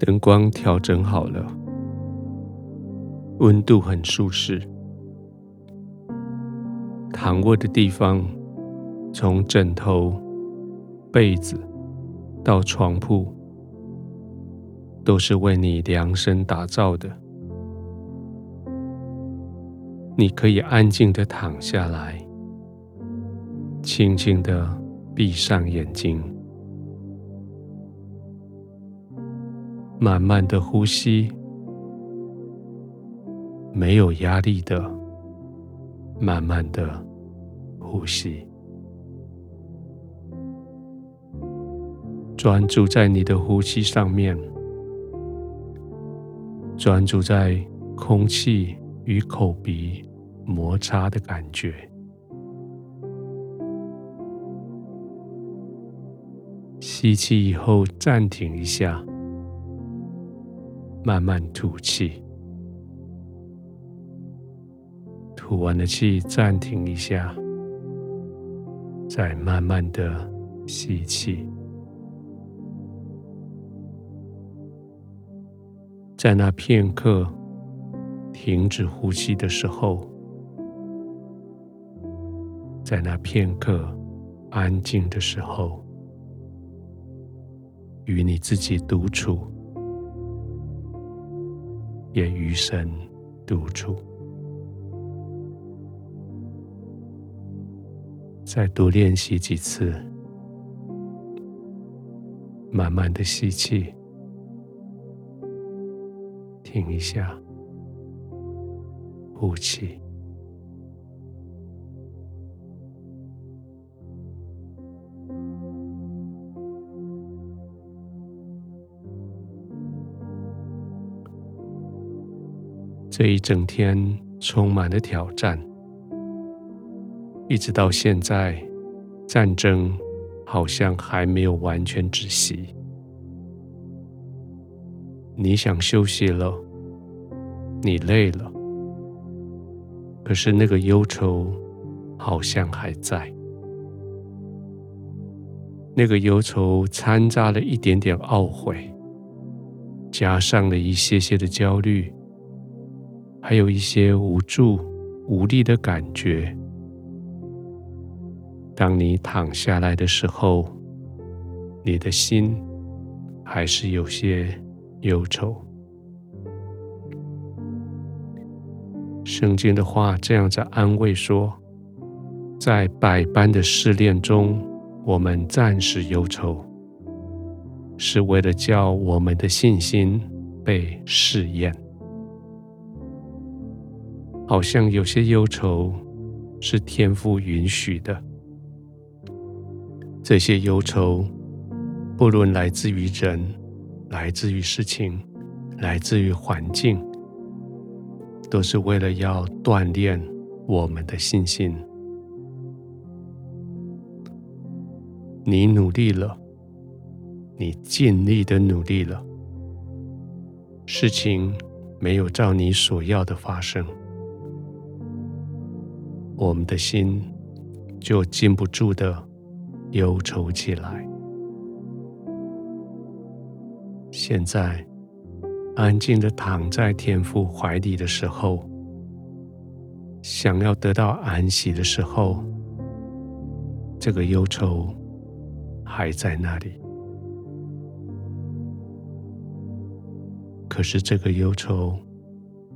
灯光调整好了，温度很舒适。躺卧的地方，从枕头、被子到床铺，都是为你量身打造的。你可以安静的躺下来，轻轻的闭上眼睛。慢慢的呼吸，没有压力的，慢慢的呼吸，专注在你的呼吸上面，专注在空气与口鼻摩擦的感觉。吸气以后，暂停一下。慢慢吐气，吐完了气，暂停一下，再慢慢的吸气。在那片刻停止呼吸的时候，在那片刻安静的时候，与你自己独处。也与神独处，再多练习几次，慢慢的吸气，停一下，呼气。这一整天充满了挑战，一直到现在，战争好像还没有完全止息。你想休息了，你累了，可是那个忧愁好像还在，那个忧愁掺杂了一点点懊悔，加上了一些些的焦虑。还有一些无助、无力的感觉。当你躺下来的时候，你的心还是有些忧愁。圣经的话这样子安慰说：在百般的试炼中，我们暂时忧愁，是为了叫我们的信心被试验。好像有些忧愁是天父允许的，这些忧愁不论来自于人，来自于事情，来自于环境，都是为了要锻炼我们的信心。你努力了，你尽力的努力了，事情没有照你所要的发生。我们的心就禁不住的忧愁起来。现在安静的躺在天父怀里的时候，想要得到安息的时候，这个忧愁还在那里。可是这个忧愁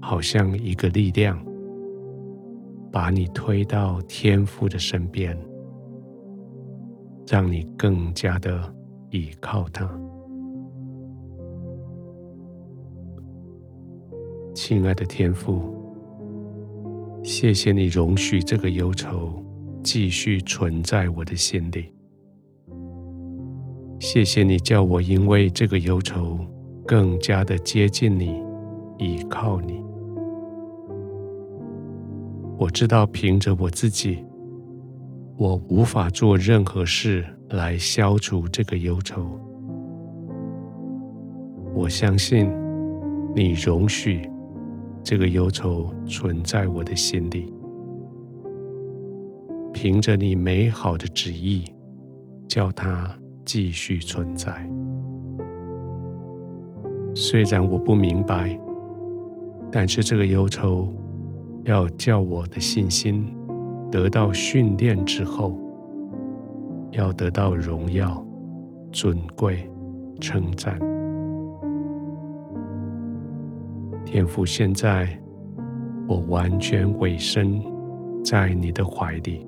好像一个力量。把你推到天父的身边，让你更加的依靠他。亲爱的天父，谢谢你容许这个忧愁继续存在我的心里。谢谢你叫我因为这个忧愁更加的接近你，依靠你。我知道，凭着我自己，我无法做任何事来消除这个忧愁。我相信你容许这个忧愁存在我的心里，凭着你美好的旨意，叫它继续存在。虽然我不明白，但是这个忧愁要叫我的信心得到训练之后，要得到荣耀、尊贵、称赞。天父，现在我完全委身在你的怀里。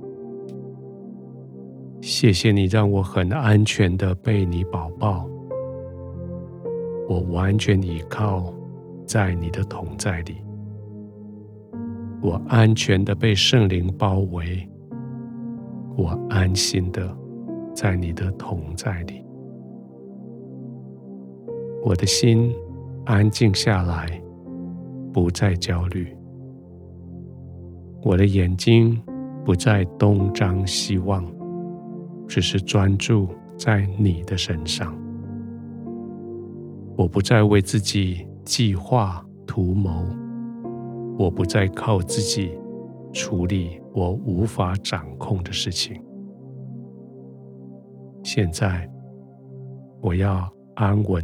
谢谢你让我很安全的被你保抱，我完全依靠在你的同在里，我安全的被圣灵包围，我安心的在你的同在里，我的心安静下来，不再焦虑，我的眼睛不再东张西望。只是专注在你的身上，我不再为自己计划图谋，我不再靠自己处理我无法掌控的事情。现在，我要安稳、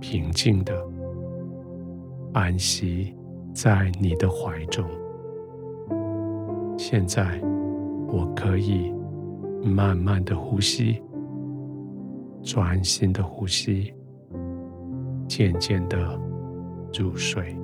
平静的安息在你的怀中。现在，我可以。慢慢的呼吸，专心的呼吸，渐渐的入睡。